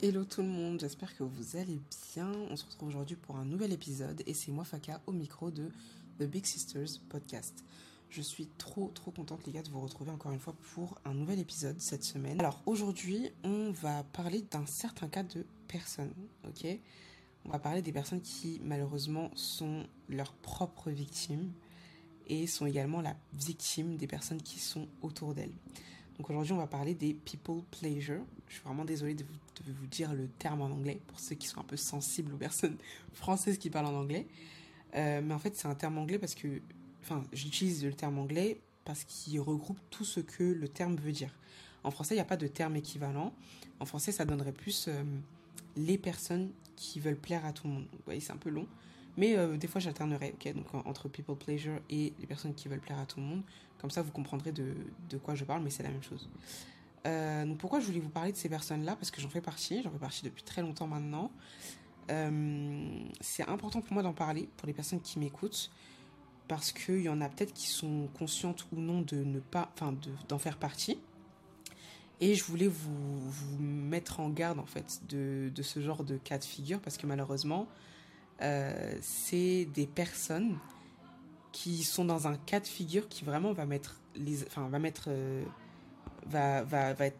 Hello tout le monde, j'espère que vous allez bien. On se retrouve aujourd'hui pour un nouvel épisode et c'est moi Faka au micro de The Big Sisters podcast. Je suis trop trop contente les gars de vous retrouver encore une fois pour un nouvel épisode cette semaine. Alors aujourd'hui on va parler d'un certain cas de personnes, ok? On va parler des personnes qui malheureusement sont leurs propres victimes et sont également la victime des personnes qui sont autour d'elles. Donc aujourd'hui, on va parler des people pleasure. Je suis vraiment désolée de vous, dire le terme en anglais pour ceux qui sont un peu sensibles aux personnes françaises qui parlent en anglais. Euh, mais en fait, c'est un terme anglais parce que, enfin, j'utilise le terme anglais parce qu'il regroupe tout ce que le terme veut dire. En français, il n'y a pas de terme équivalent. En français, ça donnerait plus euh, les personnes qui veulent plaire à tout le monde. Vous voyez, c'est un peu long. Mais euh, des fois, j'alternerai, ok Donc, entre people pleasure et les personnes qui veulent plaire à tout le monde. Comme ça, vous comprendrez de quoi je parle, mais c'est la même chose. Euh, donc, pourquoi je voulais vous parler de ces personnes-là? Parce que j'en fais partie. J'en fais partie depuis très longtemps maintenant. Euh, c'est important pour moi d'en parler, pour les personnes qui m'écoutent. Parce qu'il y en a peut-être qui sont conscientes ou non de ne pas, enfin, d'en faire partie. Et je voulais vous, mettre en garde, en fait, de, ce genre de cas de figure, parce que malheureusement, euh, c'est des personnes qui sont dans un cas de figure qui vraiment va mettre les enfin va mettre va, être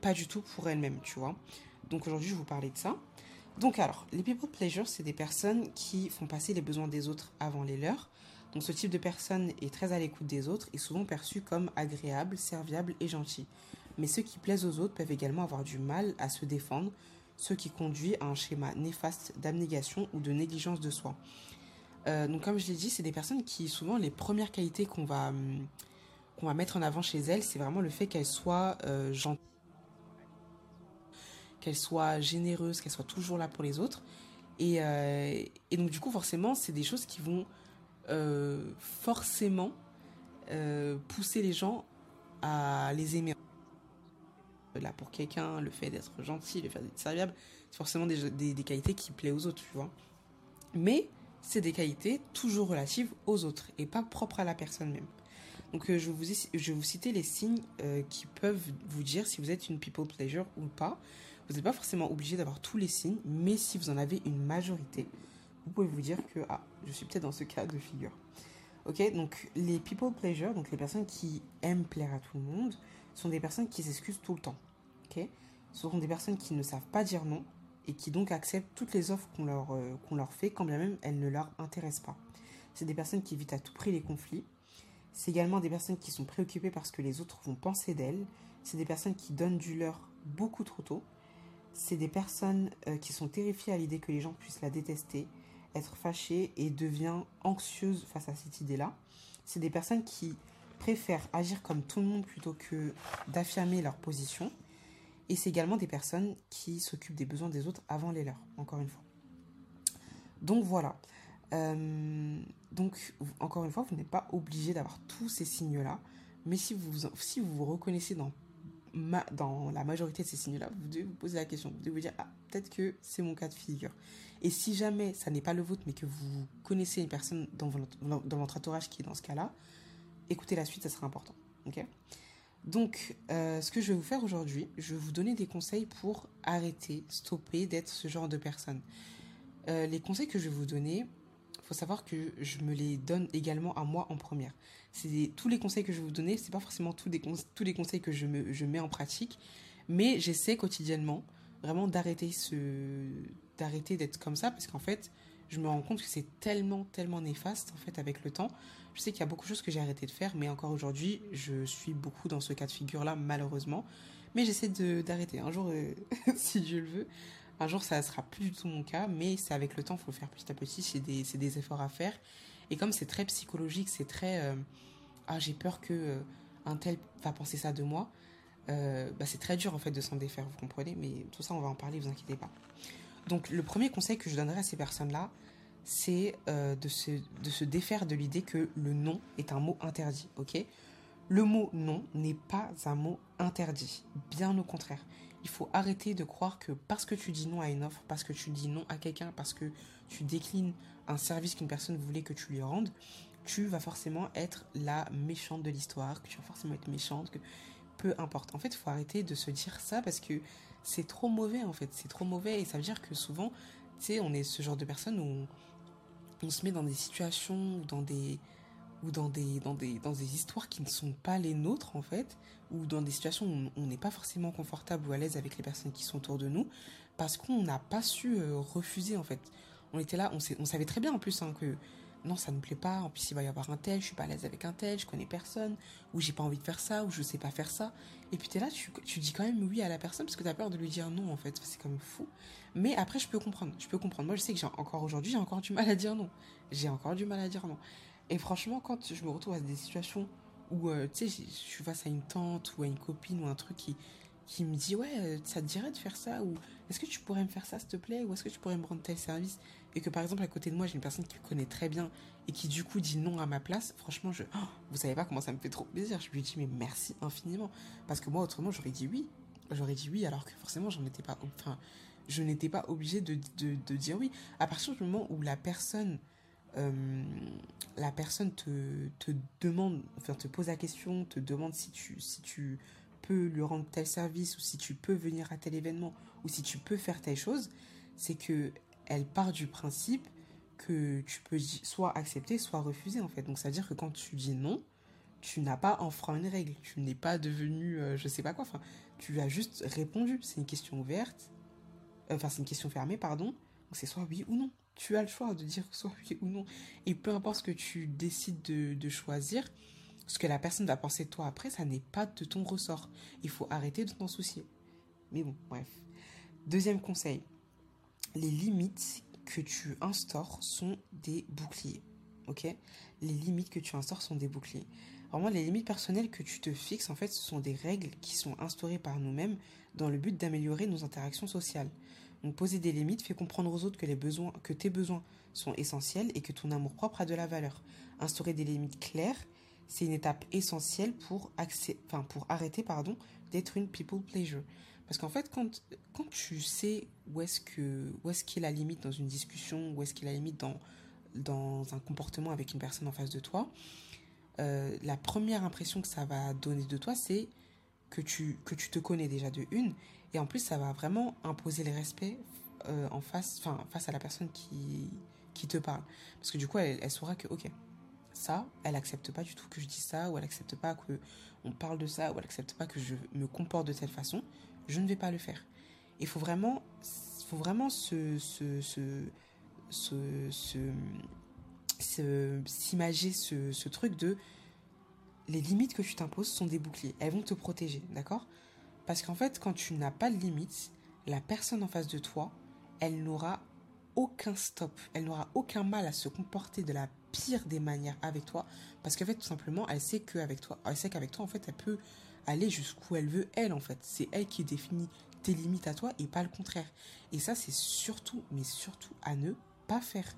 pas du tout pour elles-mêmes tu vois. Donc aujourd'hui je vais vous parler de ça. Donc alors les people pleasure c'est des personnes qui font passer les besoins des autres avant les leurs. Donc ce type de personne est très à l'écoute des autres et souvent perçu comme agréable serviable et gentil. Mais ceux qui plaisent aux autres peuvent également avoir du mal à se défendre ce qui conduit à un schéma néfaste d'abnégation ou de négligence de soi. Euh, donc comme je l'ai dit, c'est des personnes qui souvent les premières qualités qu'on va hum, qu'on va mettre en avant chez elles, c'est vraiment le fait qu'elles soient euh, gentilles, qu'elles soient généreuses, qu'elles soient toujours là pour les autres. Et, euh, donc du coup forcément, c'est des choses qui vont forcément pousser les gens à les aimer là pour quelqu'un, le fait d'être gentil, le fait d'être serviable, c'est forcément des, qualités qui plaisent aux autres, tu vois. Mais c'est des qualités toujours relatives aux autres et pas propres à la personne même. Donc euh, je, vous, je vais vous citer les signes euh, qui peuvent vous dire si vous êtes une people pleasure ou pas. Vous n'êtes pas forcément obligé d'avoir tous les signes, mais si vous en avez une majorité, vous pouvez vous dire que ah, je suis peut-être dans ce cas de figure. Ok, donc les people pleasure, donc les personnes qui aiment plaire à tout le monde, sont des personnes qui s'excusent tout le temps. ok Ce sont des personnes qui ne savent pas dire non et qui donc acceptent toutes les offres qu'on leur, euh, qu'on leur fait quand bien même elles ne leur intéressent pas. C'est des personnes qui évitent à tout prix les conflits. C'est également des personnes qui sont préoccupées parce que les autres vont penser d'elles. C'est des personnes qui donnent du leur beaucoup trop tôt. C'est des personnes euh, qui sont terrifiées à l'idée que les gens puissent la détester, être fâchées et devient anxieuses face à cette idée-là. C'est des personnes qui préfèrent agir comme tout le monde plutôt que d'affirmer leur position. Et c'est également des personnes qui s'occupent des besoins des autres avant les leurs, encore une fois. Donc voilà. Euh, donc, encore une fois, vous n'êtes pas obligé d'avoir tous ces signes-là. Mais si vous, si vous vous reconnaissez dans, la majorité de ces signes-là, vous devez vous poser la question. Vous devez vous dire, ah, peut-être que c'est mon cas de figure. Et si jamais ça n'est pas le vôtre, mais que vous connaissez une personne dans votre, entourage qui est dans ce cas-là, écoutez la suite, ça sera important. Ok? Donc, euh, ce que je vais vous faire aujourd'hui, je vais vous donner des conseils pour arrêter, stopper d'être ce genre de personne. Euh, les conseils que je vais vous donner, faut savoir que je me les donne également à moi en première. C'est tous les conseils que je vais vous donner, c'est pas forcément tous, des tous les conseils que je, me, je mets en pratique, mais j'essaie quotidiennement vraiment d'arrêter ce d'arrêter d'être comme ça parce qu'en fait, je me rends compte que c'est tellement, tellement néfaste en fait avec le temps. Je sais qu'il y a beaucoup de choses que j'ai arrêté de faire, mais encore aujourd'hui, je suis beaucoup dans ce cas de figure-là, malheureusement. Mais j'essaie d'arrêter. Un jour, euh, si Dieu le veux, un jour, ça ne sera plus du tout mon cas, mais c'est avec le temps, il faut le faire petit à petit. C'est des, efforts à faire. Et comme c'est très psychologique, c'est très. Euh, ah, j'ai peur que euh, un tel va penser ça de moi. bah, c'est très dur en fait de s'en défaire, vous comprenez, mais tout ça on va en parler, vous inquiétez pas. Donc le premier conseil que je donnerais à ces personnes-là, c'est euh, de, se, de se défaire de l'idée que le non est un mot interdit, ok? Le mot non n'est pas un mot interdit, bien au contraire. Il faut arrêter de croire que parce que tu dis non à une offre, parce que tu dis non à quelqu'un, parce que tu déclines un service qu'une personne voulait que tu lui rendes, tu vas forcément être la méchante de l'histoire, que tu vas forcément être méchante, que peu importe. En fait, il faut arrêter de se dire ça parce que c'est trop mauvais, en fait. C'est trop mauvais et ça veut dire que souvent, tu sais, on est ce genre de personne où on, se met dans des situations ou dans des ou dans des, dans, des, dans des histoires qui ne sont pas les nôtres en fait, ou dans des situations où on n'est pas forcément confortable ou à l'aise avec les personnes qui sont autour de nous, parce qu'on n'a pas su euh, refuser en fait. On était là, on, savait très bien en plus hein, que non, ça ne me plaît pas, en plus il va y avoir un tel, je suis pas à l'aise avec un tel, je connais personne, ou j'ai pas envie de faire ça, ou je sais pas faire ça. Et puis tu es là, tu, tu, dis quand même oui à la personne parce que tu as peur de lui dire non en fait, c'est comme fou. Mais après, je peux comprendre, je peux comprendre. Moi, je sais que j'ai encore aujourd'hui, j'ai encore du mal à dire non. J'ai encore du mal à dire non. Et franchement, quand je me retrouve à des situations où, euh, tu sais, je suis face à une tante ou à une copine ou un truc qui, qui me dit, ouais, euh, ça te dirait de faire ça ou est-ce que tu pourrais me faire ça, s'il te plaît Ou est-ce que tu pourrais me rendre tel service? Et que par exemple, à côté de moi, j'ai une personne qui me connaît très bien et qui du coup dit non à ma place, franchement, je, oh, vous savez pas comment ça me fait trop plaisir. Je lui dis, mais merci infiniment. Parce que moi, autrement, j'aurais dit oui. J'aurais dit oui, alors que forcément, pas, enfin, je n'étais pas obligée de, de, de, dire oui. À partir du moment où la personne euh, la personne te, te, demande, enfin te pose la question, te demande si tu, si tu peux lui rendre tel service ou si tu peux venir à tel événement ou si tu peux faire telle chose, c'est que elle part du principe que tu peux soit accepter, soit refuser en fait. Donc ça veut dire que quand tu dis non, tu n'as pas enfreint une règle, tu n'es pas devenu euh, je sais pas quoi, enfin tu as juste répondu. C'est une question ouverte, enfin c'est une question fermée pardon. Donc c'est soit oui ou non tu as le choix de dire soit oui ou non. Et peu importe ce que tu décides de, choisir, ce que la personne va penser de toi après, ça n'est pas de ton ressort. Il faut arrêter de t'en soucier. Mais bon, bref. Deuxième conseil. Les limites que tu instaures sont des boucliers. Ok? Les limites que tu instaures sont des boucliers. Vraiment, les limites personnelles que tu te fixes, en fait, ce sont des règles qui sont instaurées par nous-mêmes dans le but d'améliorer nos interactions sociales. Donc poser des limites fait comprendre aux autres que, les besoins, que tes besoins sont essentiels et que ton amour propre a de la valeur. Instaurer des limites claires, c'est une étape essentielle pour, arrêter pardon, d'être une people pleasure. Parce qu'en fait, quand, tu sais où est-ce que où est-ce qu'est la limite dans une discussion, où est-ce qu'est la limite dans, dans un comportement avec une personne en face de toi, euh, la première impression que ça va donner de toi, c'est que tu, que tu te connais déjà de une et en plus, ça va vraiment imposer le respect euh, en face, enfin, face à la personne qui, qui te parle. Parce que du coup, elle, saura que, ok, ça, elle accepte pas du tout que je dise ça, ou elle accepte pas que on parle de ça, ou elle accepte pas que je me comporte de telle façon. Je ne vais pas le faire. Il faut vraiment, faut vraiment se, se, se, se, s'imager ce, ce truc de les limites que tu t'imposes sont des boucliers. Elles vont te protéger, d'accord? Parce qu'en fait, quand tu n'as pas de limite, la personne en face de toi, elle n'aura aucun stop, elle n'aura aucun mal à se comporter de la pire des manières avec toi, parce qu'en fait, tout simplement, elle sait qu'avec toi, elle sait qu'avec toi, en fait, elle peut aller jusqu'où elle veut, elle, en fait. C'est elle qui définit tes limites à toi et pas le contraire. Et ça, c'est surtout, mais surtout à ne pas faire.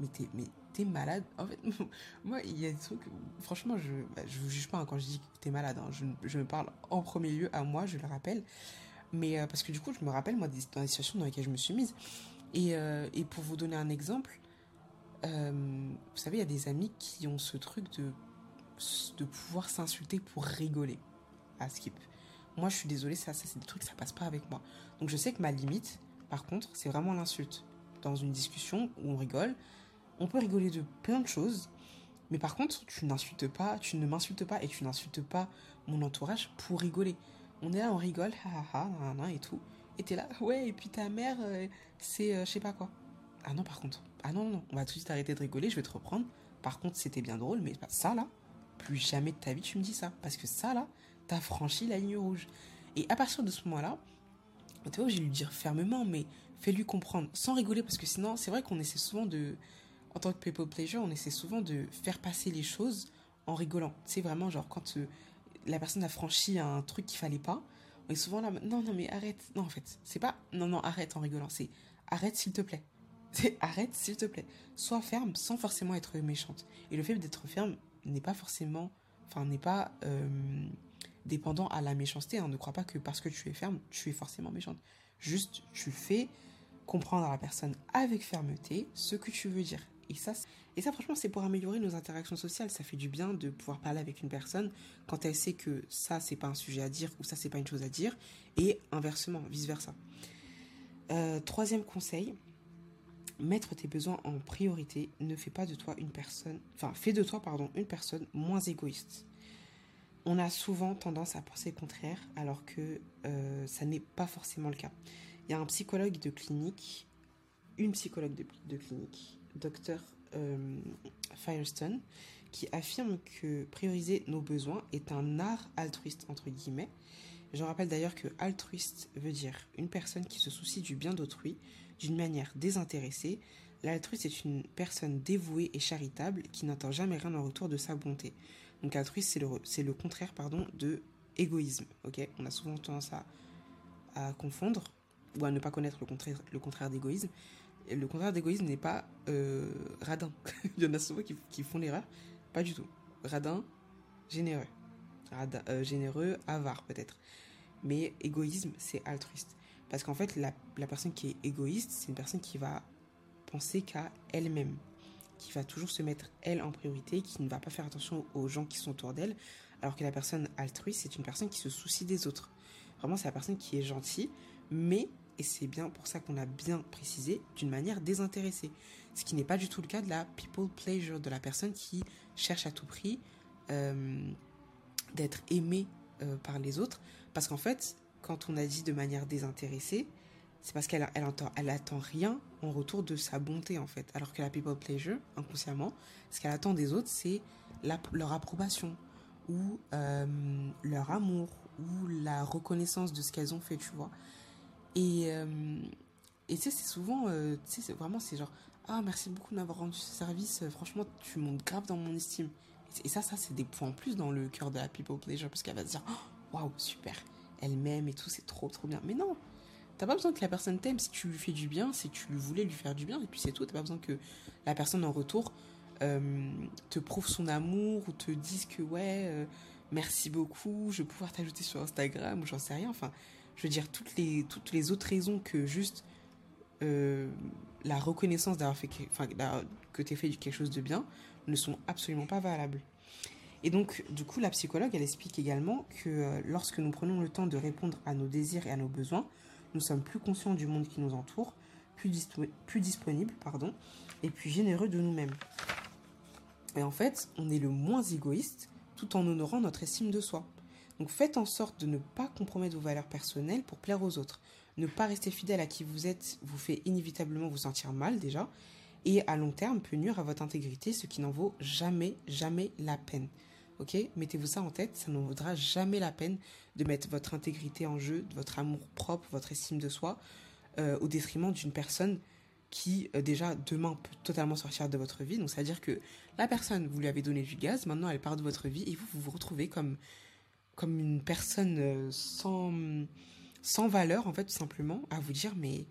Mais mais t'es malade. En fait, moi, il y a des trucs. Franchement, je bah, je vous juge pas hein, quand je dis que t'es malade. Hein. Je, me parle en premier lieu à moi, je le rappelle. Mais euh, parce que du coup, je me rappelle, moi, des, dans les situations dans lesquelles je me suis mise. Et, euh, et pour vous donner un exemple, euh, vous savez, il y a des amis qui ont ce truc de, de pouvoir s'insulter pour rigoler à Skip. Moi, je suis désolée, ça c'est des trucs, ça passe pas avec moi. Donc, je sais que ma limite, par contre, c'est vraiment l'insulte. Dans une discussion où on rigole, on peut rigoler de plein de choses, mais par contre, tu n'insultes pas, tu ne m'insultes pas et tu n'insultes pas mon entourage pour rigoler. On est là, on rigole, ha ha et tout. Et t'es là, ouais, et puis ta mère, euh, c'est euh, je sais pas quoi. Ah non, par contre, ah non, non, on va tout de suite arrêter de rigoler, je vais te reprendre. Par contre, c'était bien drôle, mais ça là, plus jamais de ta vie tu me dis ça. Parce que ça là, t'as franchi la ligne rouge. Et à partir de ce moment-là, tu vois, j'ai lui dire fermement, mais fais-lui comprendre, sans rigoler, parce que sinon, c'est vrai qu'on essaie souvent de, en tant que people pleasure, on essaie souvent de faire passer les choses en rigolant. C'est vraiment genre quand euh, la personne a franchi un truc qu'il fallait pas, on est souvent là, non, non, mais arrête. Non, en fait, c'est pas, non, non, arrête en rigolant, c'est arrête s'il te plaît. C'est arrête s'il te plaît. Sois ferme sans forcément être méchante. Et le fait d'être ferme n'est pas forcément, enfin, n'est pas euh, dépendant à la méchanceté. Hein. Ne crois pas que parce que tu es ferme, tu es forcément méchante. Juste, tu fais comprendre à la personne avec fermeté ce que tu veux dire. Et ça, et franchement, c'est pour améliorer nos interactions sociales. Ça fait du bien de pouvoir parler avec une personne quand elle sait que ça, c'est pas un sujet à dire ou ça, c'est pas une chose à dire. Et inversement, vice-versa. Euh, troisième conseil, mettre tes besoins en priorité ne fait pas de toi une personne, enfin, fait de toi, pardon, une personne moins égoïste. On a souvent tendance à penser le contraire, alors que euh, ça n'est pas forcément le cas. Il y a un psychologue de clinique, une psychologue de, clinique, Dr euh, Firestone, qui affirme que prioriser nos besoins est un art altruiste, entre guillemets. Je rappelle d'ailleurs que altruiste veut dire une personne qui se soucie du bien d'autrui d'une manière désintéressée. L'altruiste est une personne dévouée et charitable qui n'attend jamais rien en retour de sa bonté. Donc altruiste, c'est le, le contraire pardon, de égoïsme. On a souvent tendance à, confondre ou à ne pas connaître le contraire, le contraire d'égoïsme. Le contraire d'égoïsme n'est pas euh, radin. Il y en a souvent qui, font l'erreur. Pas du tout. Radin, généreux. Euh, généreux, avare peut-être. Mais égoïsme, c'est altruiste. Parce qu'en fait, la, la personne qui est égoïste, c'est une personne qui va penser qu'à elle-même qui va toujours se mettre elle en priorité, qui ne va pas faire attention aux gens qui sont autour d'elle, alors que la personne altruiste, c'est une personne qui se soucie des autres. Vraiment, c'est la personne qui est gentille, mais, et c'est bien pour ça qu'on a bien précisé, d'une manière désintéressée. Ce qui n'est pas du tout le cas de la people pleasure, de la personne qui cherche à tout prix euh, d'être aimée euh, par les autres. Parce qu'en fait, quand on a dit de manière désintéressée, c'est parce qu'elle elle elle attend rien en retour de sa bonté en fait. Alors que la people pleasure, inconsciemment, ce qu'elle attend des autres, c'est leur approbation ou euh, leur amour ou la reconnaissance de ce qu'elles ont fait, tu vois. Et euh, et tu sais, c'est souvent, euh, tu sais, vraiment, c'est genre, ah merci beaucoup de m'avoir rendu ce service, franchement, tu montes grave dans mon estime. Et ça, ça, c'est des points en plus dans le cœur de la people pleasure, parce qu'elle va se dire, oh, waouh, super, elle m'aime et tout, c'est trop, trop bien. Mais non, T'as pas besoin que la personne t'aime si tu lui fais du bien, si tu voulais lui faire du bien, et puis c'est tout. T'as pas besoin que la personne en retour euh, te prouve son amour ou te dise que ouais, euh, merci beaucoup, je vais pouvoir t'ajouter sur Instagram ou j'en sais rien. Enfin, je veux dire, toutes les, autres raisons que juste euh, la reconnaissance d'avoir fait, que t'aies fait quelque chose de bien ne sont absolument pas valables. Et donc, du coup, la psychologue, elle explique également que lorsque nous prenons le temps de répondre à nos désirs et à nos besoins, nous sommes plus conscients du monde qui nous entoure, plus, plus disponibles, pardon, et plus généreux de nous-mêmes. Et en fait, on est le moins égoïste tout en honorant notre estime de soi. Donc faites en sorte de ne pas compromettre vos valeurs personnelles pour plaire aux autres. Ne pas rester fidèle à qui vous êtes vous fait inévitablement vous sentir mal déjà, et à long terme peut nuire à votre intégrité, ce qui n'en vaut jamais, jamais la peine. Ok? Mettez-vous ça en tête, ça n'en vaudra jamais la peine de mettre votre intégrité en jeu, votre amour propre, votre estime de soi, euh, au détriment d'une personne qui, euh, déjà, demain peut totalement sortir de votre vie. Donc, c'est-à-dire que la personne, vous lui avez donné du gaz, maintenant elle part de votre vie et vous, vous vous retrouvez comme, comme une personne euh, sans, sans valeur, en fait, tout simplement, à vous dire, mais,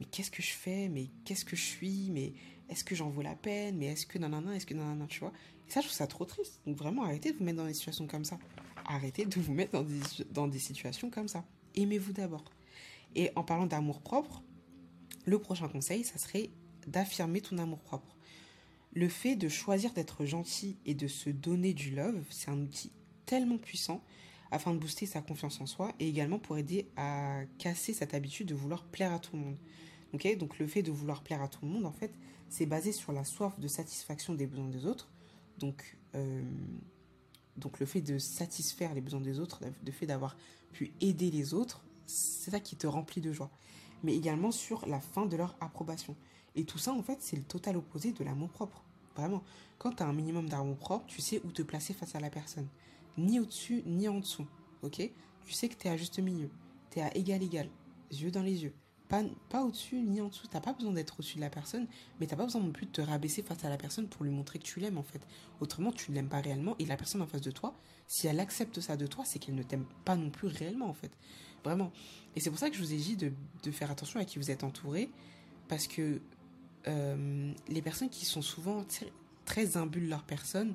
mais qu'est-ce que je fais? Mais qu'est-ce que je suis? Mais est-ce que j'en vaux la peine? Mais est-ce que nanana Est-ce que nanana Tu vois? Et ça, je trouve ça trop triste. Donc, vraiment, arrêtez de vous mettre dans des situations comme ça arrêtez de vous mettre dans des, dans des situations comme ça. Aimez-vous d'abord. Et en parlant d'amour propre, le prochain conseil, ça serait d'affirmer ton amour propre. Le fait de choisir d'être gentil et de se donner du love, c'est un outil tellement puissant afin de booster sa confiance en soi et également pour aider à casser cette habitude de vouloir plaire à tout le monde. Donc le fait de vouloir plaire à tout le monde, en fait, c'est basé sur la soif de satisfaction des besoins des autres. Donc, euh, donc le fait de satisfaire les besoins des autres, le fait d'avoir pu aider les autres, c'est ça qui te remplit de joie. Mais également sur la fin de leur approbation. Et tout ça, en fait, c'est le total opposé de l'amour propre. Vraiment. Quand tu as un minimum d'amour propre, tu sais où te placer face à la personne. Ni au-dessus, ni en dessous. Ok? Tu sais que tu es à juste milieu. Tu es à égal égal. Yeux dans les yeux pas, au-dessus ni en dessous. T'as pas besoin d'être au-dessus de la personne, mais t'as pas besoin non plus de te rabaisser face à la personne pour lui montrer que tu l'aimes en fait. Autrement, tu ne l'aimes pas réellement et la personne en face de toi, si elle accepte ça de toi, c'est qu'elle ne t'aime pas non plus réellement en fait. Vraiment. Et c'est pour ça que je vous ai dit de, faire attention à qui vous êtes entouré, parce que euh, les personnes qui sont souvent très imbues de leur personne,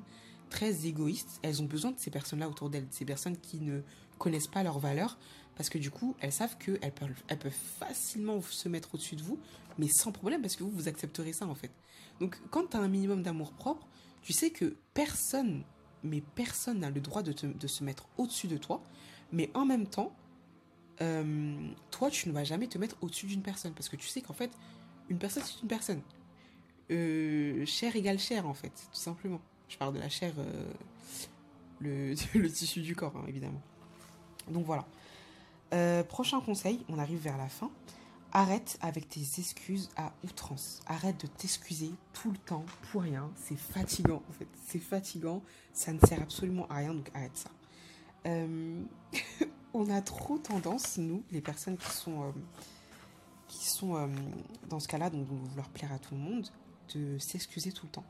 très égoïstes, elles ont besoin de ces personnes-là autour d'elles, ces personnes qui ne connaissent pas leurs valeurs, Parce que du coup, elles savent qu'elles peuvent, elles peuvent facilement se mettre au-dessus de vous, mais sans problème, parce que vous, vous accepterez ça en fait. Donc quand tu as un minimum d'amour propre, tu sais que personne, mais personne n'a le droit de, de se mettre au-dessus de toi, mais en même temps, euh, toi, tu ne vas jamais te mettre au-dessus d'une personne, parce que tu sais qu'en fait, une personne, c'est une personne. Euh, chair égale chair, en fait, tout simplement. Je parle de la chair, euh, le, tissu du corps, hein, évidemment. Donc voilà. Euh, prochain conseil, on arrive vers la fin. Arrête avec tes excuses à outrance. Arrête de t'excuser tout le temps pour rien. C'est fatigant, en fait. C'est fatigant. Ça ne sert absolument à rien, donc arrête ça. Euh, on a trop tendance, nous, les personnes qui sont, qui sont dans ce cas-là, donc vouloir plaire à tout le monde, de s'excuser tout le temps.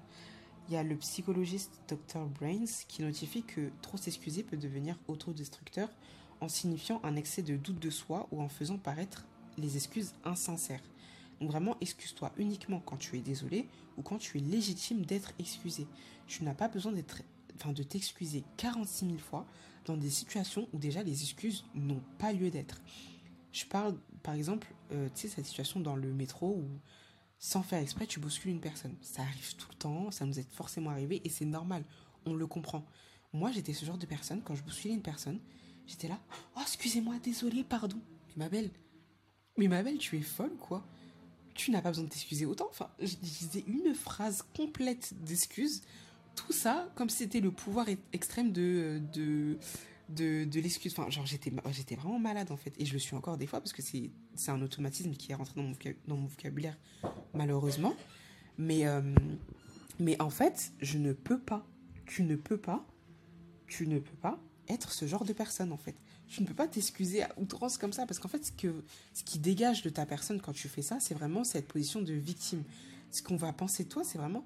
Il y a le psychologiste Dr. Brains qui notifie que trop s'excuser peut devenir autodestructeur en signifiant un excès de doute de soi ou en faisant paraître les excuses insincères. Donc vraiment, excuse-toi uniquement quand tu es désolé ou quand tu es légitime d'être excusé. Tu n'as pas besoin de t'excuser 46 000 fois dans des situations où déjà les excuses n'ont pas lieu d'être. Je parle, par exemple, euh, tu sais, cette situation dans le métro où, sans faire exprès, tu bouscules une personne. Ça arrive tout le temps, ça nous est forcément arrivé et c'est normal, on le comprend. Moi, j'étais ce genre de personne, quand je bousculais une personne, j'étais là, oh, excusez-moi, désolé, pardon. Mais ma belle, mais ma belle, tu es folle, quoi. Tu n'as pas besoin de t'excuser autant. Enfin, je disais une phrase complète d'excuses tout ça comme si c'était le pouvoir extrême de, de, de, de l'excuse. Enfin, genre, j'étais, j'étais vraiment malade en fait. Et je le suis encore des fois parce que c'est, c'est un automatisme qui est rentré dans mon, dans mon vocabulaire, malheureusement. Mais, euh, mais en fait, je ne peux pas. Tu ne peux pas. Tu ne peux pas être ce genre de personne en fait. Tu ne peux pas t'excuser à outrance comme ça parce qu'en fait, ce, que, ce qui dégage de ta personne quand tu fais ça, c'est vraiment cette position de victime. Ce qu'on va penser de toi, c'est vraiment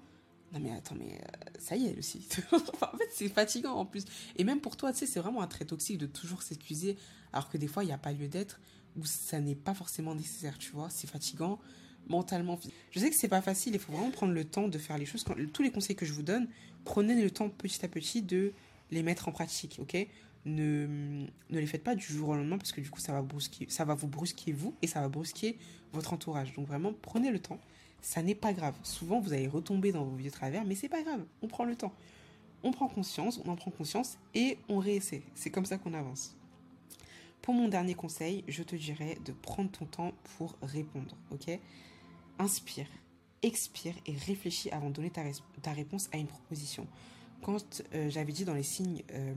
non mais attends, mais euh, ça y est aussi. en fait, c'est fatigant en plus. Et même pour toi, tu sais, c'est vraiment un trait toxique de toujours s'excuser, alors que des fois, il n'y a pas lieu d'être, ou ça n'est pas forcément nécessaire, tu vois. C'est fatigant mentalement. Je sais que c'est pas facile, il faut vraiment prendre le temps de faire les choses. Tous les conseils que je vous donne, prenez le temps petit à petit de les mettre en pratique, ok? Ne, ne les faites pas du jour au lendemain parce que du coup ça va, brusquer, ça va vous brusquer vous et ça va brusquer votre entourage. Donc vraiment prenez le temps ça n'est pas grave. Souvent, vous allez retomber dans vos vieux travers, mais c'est pas grave. On prend le temps. On prend conscience, on en prend conscience et on réessaie. C'est comme ça qu'on avance. Pour mon dernier conseil, je te dirais de prendre ton temps pour répondre, ok? Inspire, expire et réfléchis avant de donner ta, réponse à une proposition. Quand euh, j'avais dit dans les signes euh,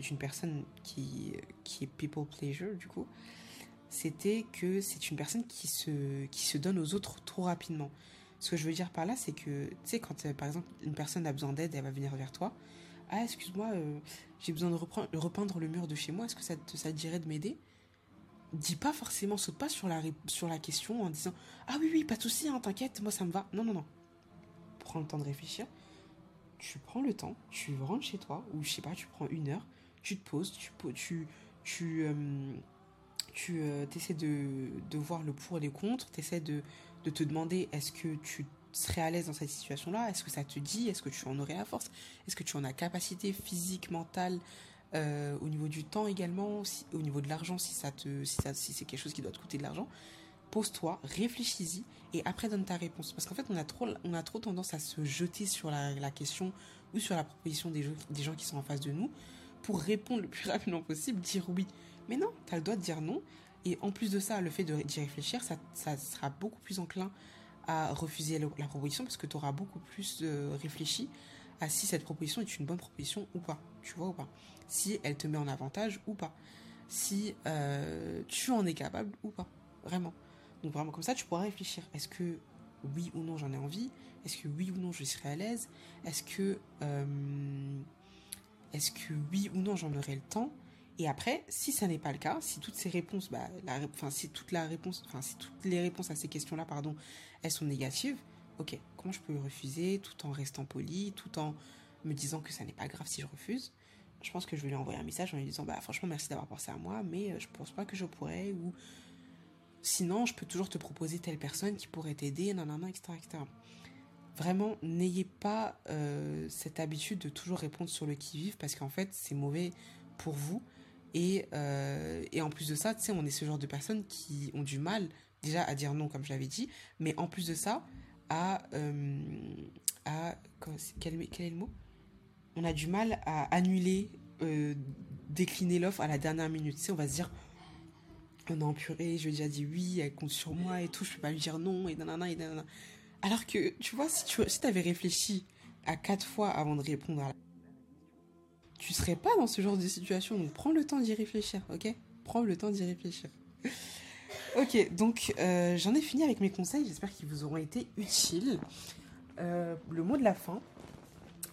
d'une personne qui, qui est people pleasure, du coup, c'était que c'est une personne qui se, qui se donne aux autres trop rapidement. Ce que je veux dire par là, c'est que, tu sais, quand euh, par exemple une personne a besoin d'aide, elle va venir vers toi. Ah, excuse-moi, euh, j'ai besoin de repeindre le mur de chez moi, est-ce que ça te, dirait de m'aider? Dis pas forcément, saute pas sur la, sur la question en disant Ah oui, oui, pas de souci, hein, t'inquiète, moi ça me va. Non, non, non. Prends le temps de réfléchir. Tu prends le temps, tu rentres chez toi, ou je sais pas, tu prends une heure, tu te poses, tu, tu, tu, euh, tu euh, essaies de, de, voir le pour et les contre, tu essaies de, de, te demander est-ce que tu serais à l'aise dans cette situation-là, est-ce que ça te dit, est-ce que tu en aurais la force, est-ce que tu en as capacité physique, mentale, euh, au niveau du temps également, au niveau de l'argent, si, si, si c'est quelque chose qui doit te coûter de l'argent? Pose-toi, réfléchis-y et après donne ta réponse. Parce qu'en fait, on a, trop, on a trop tendance à se jeter sur la, question ou sur la proposition des, des gens qui sont en face de nous pour répondre le plus rapidement possible, dire oui. Mais non, tu as le droit de dire non. Et en plus de ça, le fait d'y réfléchir, ça, ça, sera beaucoup plus enclin à refuser la proposition parce que tu auras beaucoup plus réfléchi à si cette proposition est une bonne proposition ou pas. Tu vois ou pas? Si elle te met en avantage ou pas. Si euh, tu en es capable ou pas. Vraiment. Donc vraiment comme ça, tu pourras réfléchir. Est-ce que oui ou non j'en ai envie? Est-ce que oui ou non je serai à l'aise? Est-ce que... Euh, est-ce que oui ou non j'en aurai le temps? Et après, si ça n'est pas le cas, si toutes ces réponses, bah, enfin, si enfin, si toutes les réponses à ces questions-là, pardon, elles sont négatives, ok, comment je peux refuser tout en restant poli, tout en me disant que ça n'est pas grave si je refuse? Je pense que je vais lui envoyer un message en lui disant, bah, franchement, merci d'avoir pensé à moi, mais euh, je pense pas que je pourrais, ou sinon, je peux toujours te proposer telle personne qui pourrait t'aider, nanana, etc., etc. Vraiment, n'ayez pas euh, cette habitude de toujours répondre sur le qui-vive, parce qu'en fait, c'est mauvais pour vous Et, euh, et en plus de ça, tu sais, on est ce genre de personnes qui ont du mal déjà à dire non, comme je l'avais dit, mais en plus de ça, à... euh, quel, est le mot? On a du mal à annuler, euh, décliner l'offre à la dernière minute. Tu sais, on va se dire, on a purée, je lui ai déjà dit oui, elle compte sur moi et tout, je peux pas lui dire non, et nanana, et nanana. Alors que, tu vois, si tu avais réfléchi à quatre fois avant de répondre à la... Tu serais pas dans ce genre de situation, donc prends le temps d'y réfléchir, ok? Prends le temps d'y réfléchir. ok, donc euh, j'en ai fini avec mes conseils, j'espère qu'ils vous auront été utiles. Euh, le mot de la fin,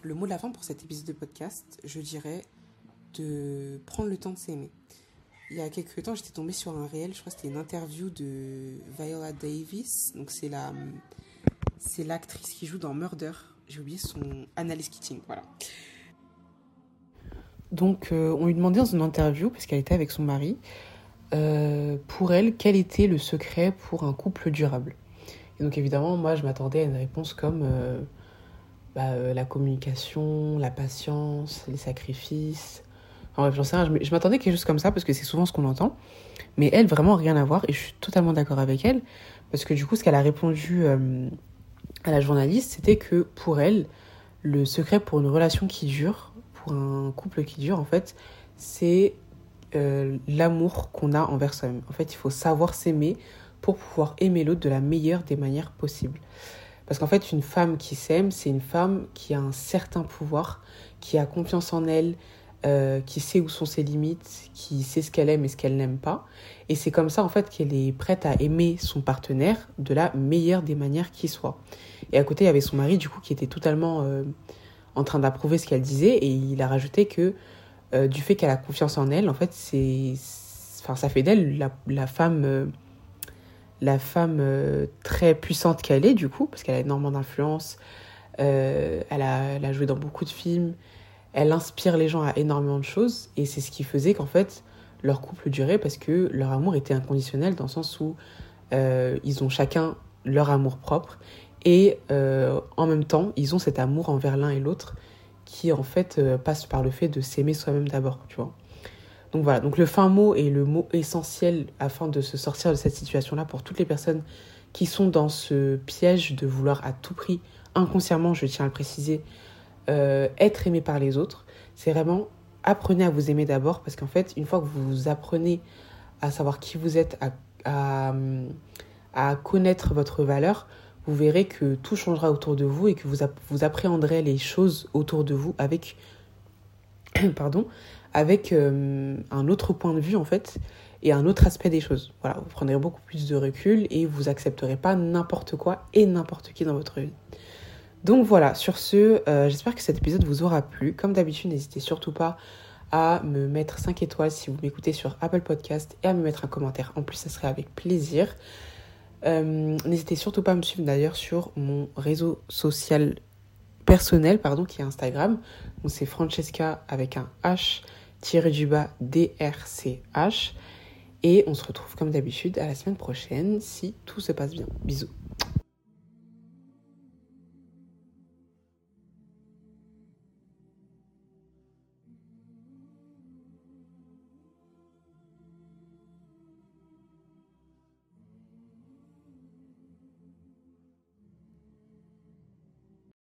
le mot de la fin pour cet épisode de podcast, je dirais de prendre le temps de s'aimer. Il y a quelques temps, j'étais tombée sur un réel, je crois que c'était une interview de Viola Davis. Donc c'est la c'est l'actrice qui joue dans Murder. J'ai oublié son Annalise Keating, voilà. Donc euh, on lui demandait dans une interview, parce qu'elle était avec son mari, euh, pour elle, quel était le secret pour un couple durable. Et donc évidemment, moi je m'attendais à une réponse comme euh, bah, la communication, la patience, les sacrifices. Enfin bref, j'en sais rien, je m'attendais à quelque chose comme ça parce que c'est souvent ce qu'on entend. Mais elle, vraiment rien à voir et je suis totalement d'accord avec elle parce que du coup, ce qu'elle a répondu à la journaliste, c'était que pour elle, le secret pour une relation qui dure, pour un couple qui dure, en fait, c'est euh, l'amour qu'on a envers soi-même. En fait, il faut savoir s'aimer pour pouvoir aimer l'autre de la meilleure des manières possibles. Parce qu'en fait, une femme qui s'aime, c'est une femme qui a un certain pouvoir, qui a confiance en elle, euh, qui sait où sont ses limites, qui sait ce qu'elle aime et ce qu'elle n'aime pas. Et c'est comme ça, en fait, qu'elle est prête à aimer son partenaire de la meilleure des manières qui soit. Et à côté, il y avait son mari, du coup, qui était totalement euh, en train d'approuver ce qu'elle disait. Et il a rajouté que euh, du fait qu'elle a confiance en elle, en fait, c'est, enfin, ça fait d'elle la, la femme, euh, la femme euh, très puissante qu'elle est, du coup, parce qu'elle a énormément d'influence. Elle, a, elle a joué dans beaucoup de films. Elle inspire les gens à énormément de choses. Et c'est ce qui faisait qu'en fait, leur couple durait parce que leur amour était inconditionnel dans le sens où ils ont chacun leur amour propre. Et euh, en même temps, ils ont cet amour envers l'un et l'autre qui en fait euh, passe par le fait de s'aimer soi-même d'abord, tu vois. Donc voilà, donc le fin mot est le mot essentiel afin de se sortir de cette situation-là pour toutes les personnes qui sont dans ce piège de vouloir à tout prix, inconsciemment, je tiens à le préciser, euh, être aimé par les autres. C'est vraiment apprenez à vous aimer d'abord parce qu'en fait, une fois que vous apprenez à savoir qui vous êtes, à, connaître votre valeur, vous verrez que tout changera autour de vous et que vous, vous appréhenderez les choses autour de vous avec, pardon, avec euh, un autre point de vue en fait et un autre aspect des choses. Voilà, vous prendrez beaucoup plus de recul et vous accepterez pas n'importe quoi et n'importe qui dans votre vie. Donc voilà, sur ce, euh, j'espère que cet épisode vous aura plu. Comme d'habitude, n'hésitez surtout pas à me mettre 5 étoiles si vous m'écoutez sur Apple Podcast et à me mettre un commentaire. En plus, ça serait avec plaisir. Euh, N'hésitez surtout pas à me suivre d'ailleurs sur mon réseau social personnel, pardon, qui est Instagram. C'est Francesca avec un H tiré du bas DRCH. Et on se retrouve comme d'habitude à la semaine prochaine si tout se passe bien. Bisous.